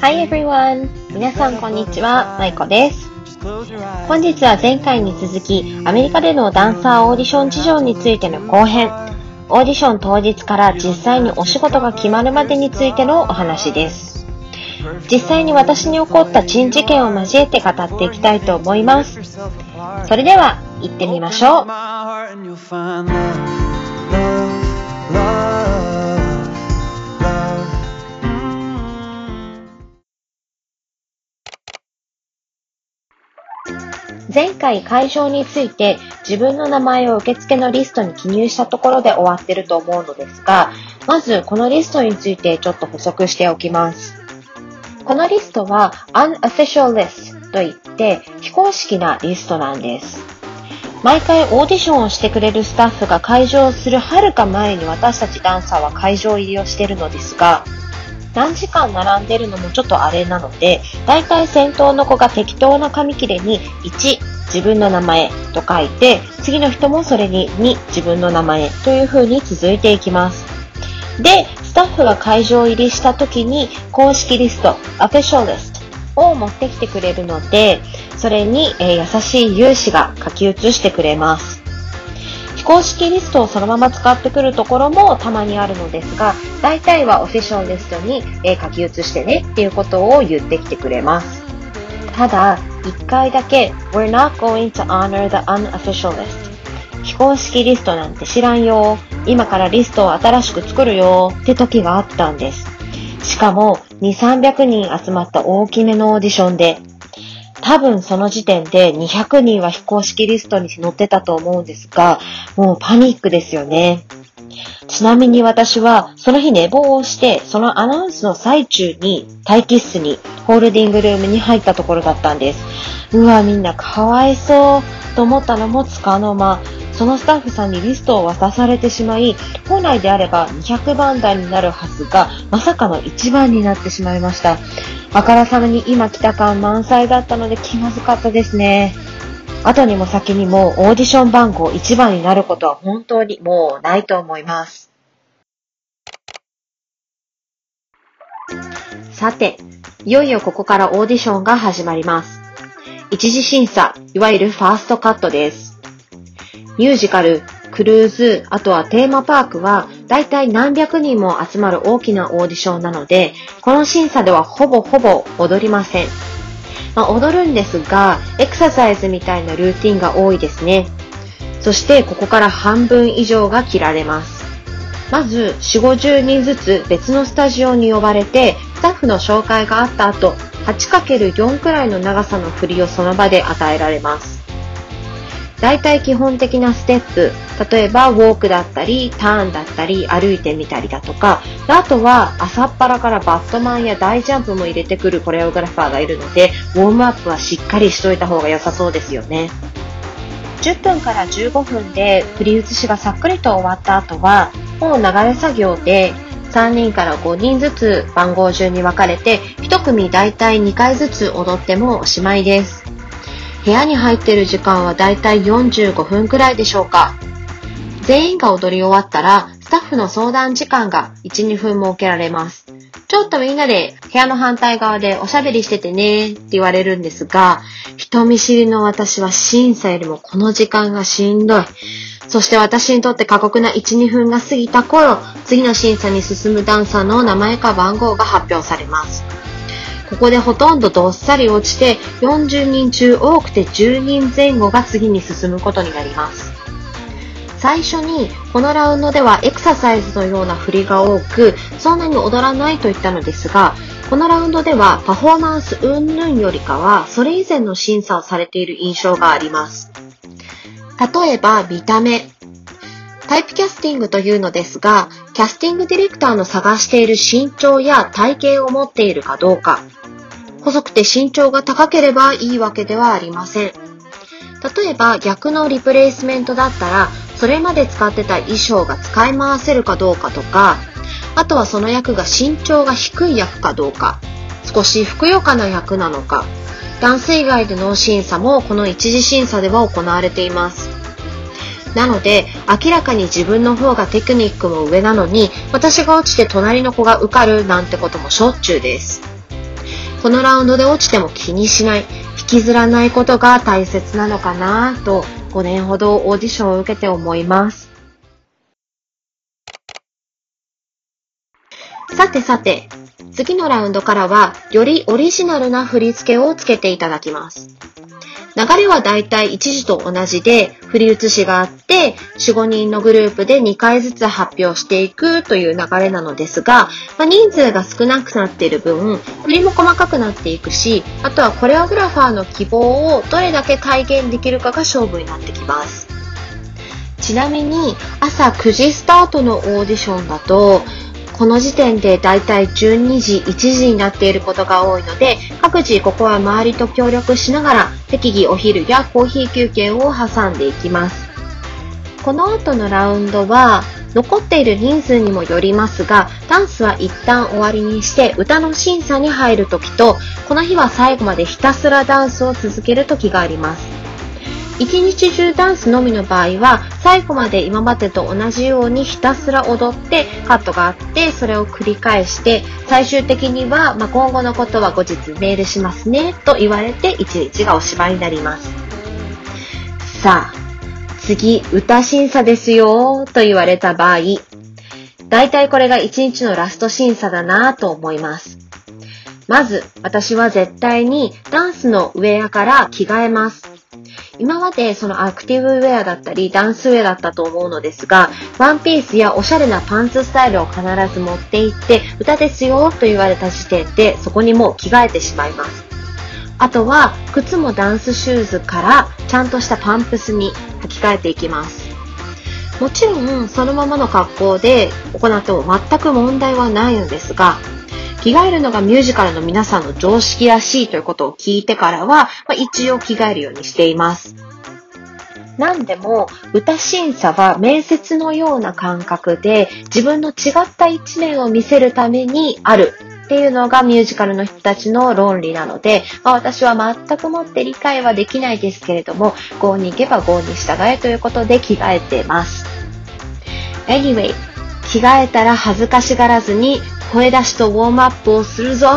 はい everyone! 皆さんこんにちは、まいこです。本日は前回に続き、アメリカでのダンサーオーディション事情についての後編、オーディション当日から実際にお仕事が決まるまでについてのお話です。実際に私に起こった珍事件を交えて語っていきたいと思います。それでは、行ってみましょう。Mm. 前回会場について自分の名前を受付のリストに記入したところで終わってると思うのですが、まずこのリストについてちょっと補足しておきます。このリストは unofficial list といって非公式なリストなんです。毎回オーディションをしてくれるスタッフが会場するはるか前に私たちダンサーは会場入りをしてるのですが、何時間並んでるのもちょっとあれなので、だいたい先頭の子が適当な紙切れに1、自分の名前と書いて、次の人もそれに2、自分の名前という風に続いていきます。で、スタッフが会場入りした時に公式リスト、official list を持ってきてくれるので、それに、え優しい有志が書き写してくれます。非公式リストをそのまま使ってくるところもたまにあるのですが、大体はオフィシャルリストに、え書き写してねっていうことを言ってきてくれます。ただ、一回だけ We're not going to honor the unofficial list 非公式リストなんて知らんよ。今からリストを新しく作るよって時があったんです。しかも、2、300人集まった大きめのオーディションで、多分その時点で200人は非公式リストに載ってたと思うんですが、もうパニックですよね。ちなみに私はその日寝坊をして、そのアナウンスの最中に待機室にホールディングルームに入ったところだったんです。うわ、みんなかわいそうと思ったのもつかの間、そのスタッフさんにリストを渡されてしまい、本来であれば200番台になるはずが、まさかの1番になってしまいました。あからさまに今来た感満載だったので気まずかったですね。後にも先にもオーディション番号1番になることは本当にもうないと思います。さて、いよいよここからオーディションが始まります。一次審査、いわゆるファーストカットです。ミュージカル、クルーズ、あとはテーマパークは、だいたい何百人も集まる大きなオーディションなので、この審査ではほぼほぼ踊りません。まあ、踊るんですが、エクササイズみたいなルーティンが多いですね。そして、ここから半分以上が切られます。まず、4、50人ずつ別のスタジオに呼ばれて、スタッフの紹介があった後、8×4 くらいの長さの振りをその場で与えられます。大体基本的なステップ、例えばウォークだったり、ターンだったり、歩いてみたりだとか、あとは朝っぱらからバットマンや大ジャンプも入れてくるコレオグラファーがいるので、ウォームアップはしっかりしといた方が良さそうですよね。10分から15分で振り写しがさっくりと終わった後は、もう流れ作業で3人から5人ずつ番号順に分かれて、1組だいたい2回ずつ踊ってもおしまいです。部屋に入っている時間はだいたい45分くらいでしょうか。全員が踊り終わったら、スタッフの相談時間が1、2分設けられます。ちょっとみんなで部屋の反対側でおしゃべりしててねって言われるんですが、人見知りの私は審査よりもこの時間がしんどい。そして私にとって過酷な1、2分が過ぎた頃、次の審査に進むダンサーの名前か番号が発表されます。ここでほとんどどっさり落ちて、40人中多くて10人前後が次に進むことになります。最初にこのラウンドではエクササイズのような振りが多く、そんなに踊らないと言ったのですが、このラウンドではパフォーマンス云々よりかは、それ以前の審査をされている印象があります。例えば見た目。タイプキャスティングというのですが、キャスティングディレクターの探している身長や体型を持っているかどうか。細くて身長が高ければいいわけではありません。例えば逆のリプレイスメントだったら、それまで使ってた衣装が使い回せるかどうかとか、あとはその役が身長が低い役かどうか、少しふくよかな役なのか、ダンス以外での審査もこの一次審査では行われています。なので、明らかに自分の方がテクニックも上なのに、私が落ちて隣の子が受かるなんてこともしょっちゅうです。このラウンドで落ちても気にしない、引きずらないことが大切なのかなと、5年ほどオーディションを受けて思います。さてさて、次のラウンドからは、よりオリジナルな振り付けをつけていただきます。流れはだいたい一時と同じで、振り写しがあって、4、5人のグループで2回ずつ発表していくという流れなのですが、まあ、人数が少なくなっている分、振りも細かくなっていくし、あとはコレオグラファーの希望をどれだけ体現できるかが勝負になってきます。ちなみに、朝9時スタートのオーディションだと、この時点でだいたい12時、1時になっていることが多いので、各自ここは周りと協力しながら適宜お昼やコーヒー休憩を挟んでいきます。この後のラウンドは、残っている人数にもよりますが、ダンスは一旦終わりにして歌の審査に入るときと、この日は最後までひたすらダンスを続けるときがあります。一日中ダンスのみの場合は、最後まで今までと同じようにひたすら踊ってカットがあって、それを繰り返して、最終的には、まあ、今後のことは後日メールしますね、と言われて一日がおしまいになります。さあ、次、歌審査ですよ、と言われた場合、大体これが一日のラスト審査だなと思います。まず、私は絶対にダンスのウェアから着替えます。今までそのアクティブウェアだったりダンスウェアだったと思うのですが、ワンピースやおしゃれなパンツスタイルを必ず持って行って、歌ですよと言われた時点でそこにもう着替えてしまいます。あとは靴もダンスシューズからちゃんとしたパンプスに履き替えていきます。もちろんそのままの格好で行っても全く問題はないのですが、着替えるのがミュージカルの皆さんの常識らしいということを聞いてからは、まあ、一応着替えるようにしています。何でも歌審査は面接のような感覚で自分の違った一面を見せるためにあるっていうのがミュージカルの人たちの論理なので、まあ、私は全くもって理解はできないですけれども、5に行けば5に従えということで着替えてます。Anyway、着替えたら恥ずかしがらずに声出しとウォームアップをするぞ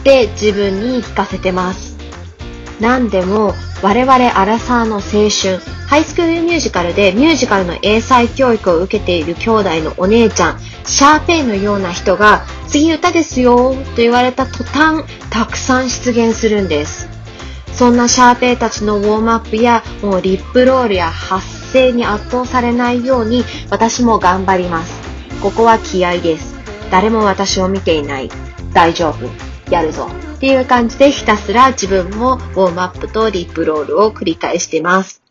って自分に聞かせてます。何でも我々アラサーの青春、ハイスクールミュージカルでミュージカルの英才教育を受けている兄弟のお姉ちゃん、シャーペイのような人が次歌ですよと言われた途端たくさん出現するんです。そんなシャーペイたちのウォームアップやもうリップロールや発声に圧倒されないように私も頑張ります。ここは気合です。誰も私を見ていない。大丈夫。やるぞ。っていう感じでひたすら自分もウォームアップとリップロールを繰り返してます。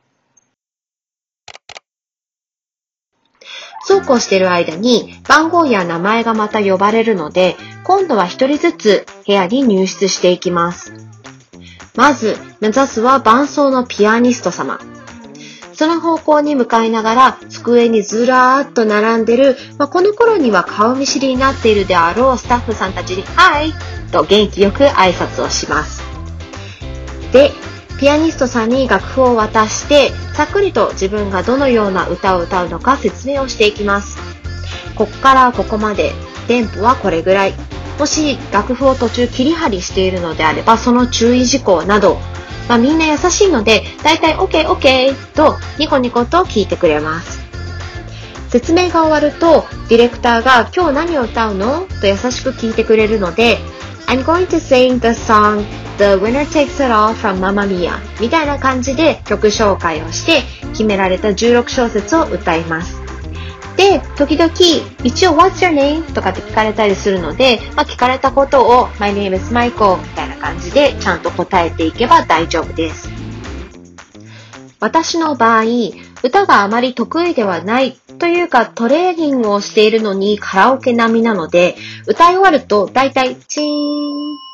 そうこうしている間に番号や名前がまた呼ばれるので、今度は一人ずつ部屋に入室していきます。まず、目指すは伴奏のピアニスト様。その方向に向かいながら机にずらーっと並んでる、まあ、この頃には顔見知りになっているであろうスタッフさんたちに、はいと元気よく挨拶をします。で、ピアニストさんに楽譜を渡して、ざっくりと自分がどのような歌を歌うのか説明をしていきます。ここからここまで、テンポはこれぐらい。もし楽譜を途中切り張りしているのであれば、その注意事項などまあ、みんな優しいので、だいたい OK, OK とニコニコと聞いてくれます。説明が終わると、ディレクターが今日何を歌うの？と優しく聞いてくれるので、I'm going to sing the song The Winner Takes It All from Mamma Mia みたいな感じで曲紹介をして決められた16小節を歌います。で、時々、一応 What's your name? とかって聞かれたりするので、まあ、聞かれたことを My name is Michael みたいな感じでちゃんと答えていけば大丈夫です。私の場合、歌があまり得意ではないというかトレーニングをしているのにカラオケ並みなので、歌い終わると大体チーン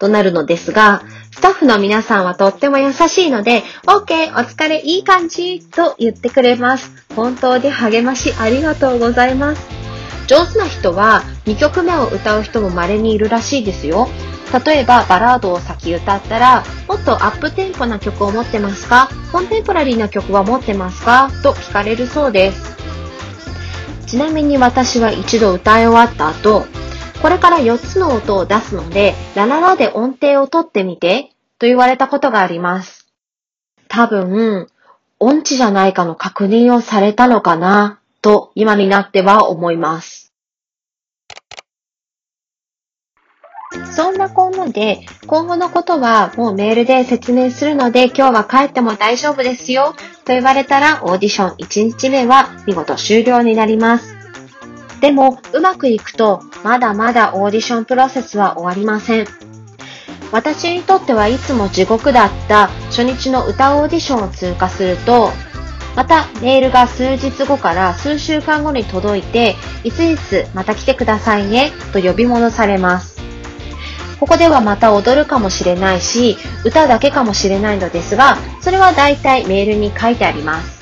となるのですが、スタッフの皆さんはとっても優しいので、OK、お疲れ、いい感じと言ってくれます。本当に励ましありがとうございます。上手な人は2曲目を歌う人も稀にいるらしいですよ。例えばバラードを先歌ったら、もっとアップテンポな曲を持ってますか？コンテンポラリーな曲は持ってますか？と聞かれるそうです。ちなみに私は一度歌い終わった後、これから4つの音を出すので、ラララで音程を取ってみて、と言われたことがあります。多分、音痴じゃないかの確認をされたのかな、と今になっては思います。そんなこんなで、今後のことはもうメールで説明するので今日は帰っても大丈夫ですよと言われたらオーディション1日目は見事終了になります。でも、うまくいくと、まだまだオーディションプロセスは終わりません。私にとってはいつも地獄だった初日の歌オーディションを通過すると、またメールが数日後から数週間後に届いて、いついつまた来てくださいねと呼び戻されます。ここではまた踊るかもしれないし、歌だけかもしれないのですが、それは大体メールに書いてあります。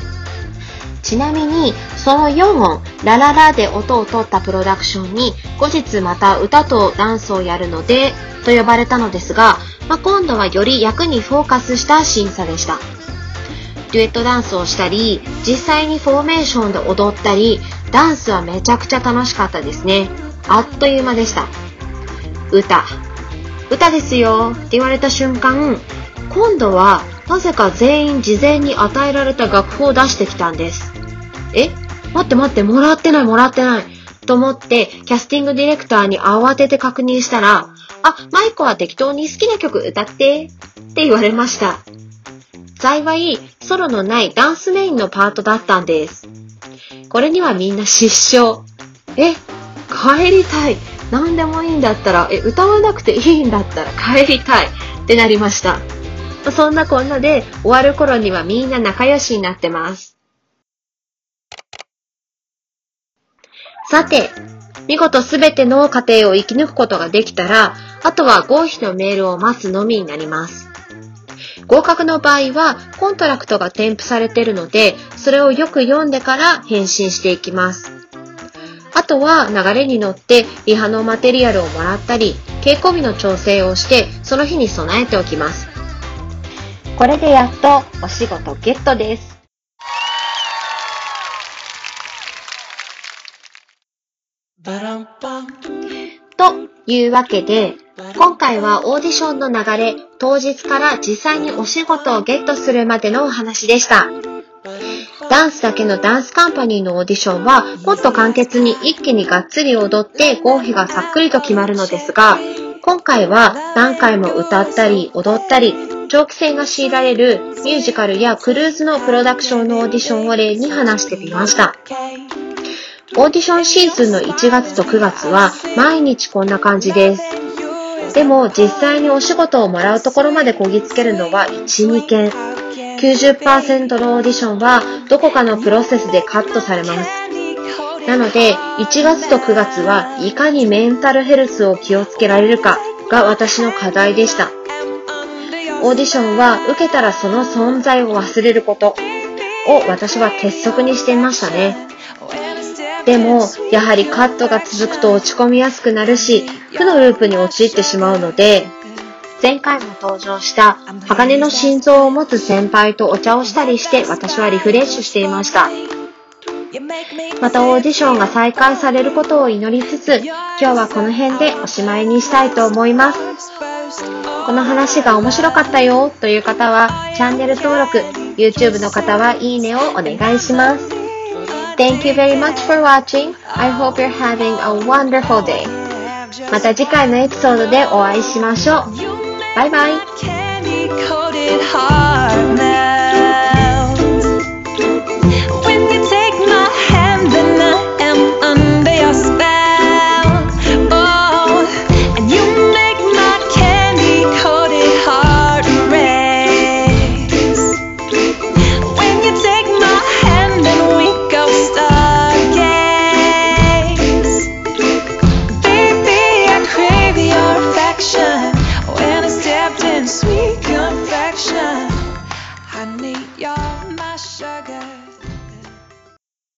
ちなみに、その4音、ラララで音を取ったプロダクションに、後日また歌とダンスをやるので、と呼ばれたのですが、まあ、今度はより役にフォーカスした審査でした。デュエットダンスをしたり、実際にフォーメーションで踊ったり、ダンスはめちゃくちゃ楽しかったですね。あっという間でした。歌、歌ですよって言われた瞬間、今度はなぜか全員事前に与えられた楽譜を出してきたんです。え？待って待って、もらってないもらってない。と思って、キャスティングディレクターに慌てて確認したら、あ、マイコは適当に好きな曲歌って、って言われました。幸い、ソロのないダンスメインのパートだったんです。これにはみんな失笑。え、帰りたい。何でもいいんだったら、え、歌わなくていいんだったら帰りたいってなりました。そんなこんなで終わる頃にはみんな仲良しになってます。さて、見事すべての過程を生き抜くことができたら、あとは合否のメールを待つのみになります。合格の場合は、コントラクトが添付されているので、それをよく読んでから返信していきます。あとは流れに乗ってリハのマテリアルをもらったり、稽古日の調整をして、その日に備えておきます。これでやっとお仕事ゲットです。というわけで、今回はオーディションの流れ、当日から実際にお仕事をゲットするまでのお話でした。ダンスだけのダンスカンパニーのオーディションは、もっと簡潔に一気にがっつり踊って合否がさっくりと決まるのですが、今回は何回も歌ったり踊ったり、長期戦が強いられるミュージカルやクルーズのプロダクションのオーディションを例に話してみました。オーディションシーズンの1月と9月は毎日こんな感じです。でも実際にお仕事をもらうところまでこぎつけるのは1、2件。90%のオーディションはどこかのプロセスでカットされます。なので、1月と9月はいかにメンタルヘルスを気をつけられるかが私の課題でした。オーディションは受けたらその存在を忘れることを私は鉄則にしていましたね。でも、やはりカットが続くと落ち込みやすくなるし、負のループに陥ってしまうので、前回も登場した鋼の心臓を持つ先輩とお茶をしたりして私はリフレッシュしていました。またオーディションが再開されることを祈りつつ、今日はこの辺でおしまいにしたいと思います。この話が面白かったよという方はチャンネル登録、YouTube の方はいいねをお願いします。Thank you very much for watching. I hope you're having a wonderful day. また次回のエピソードでお会いしましょう。バイバイ。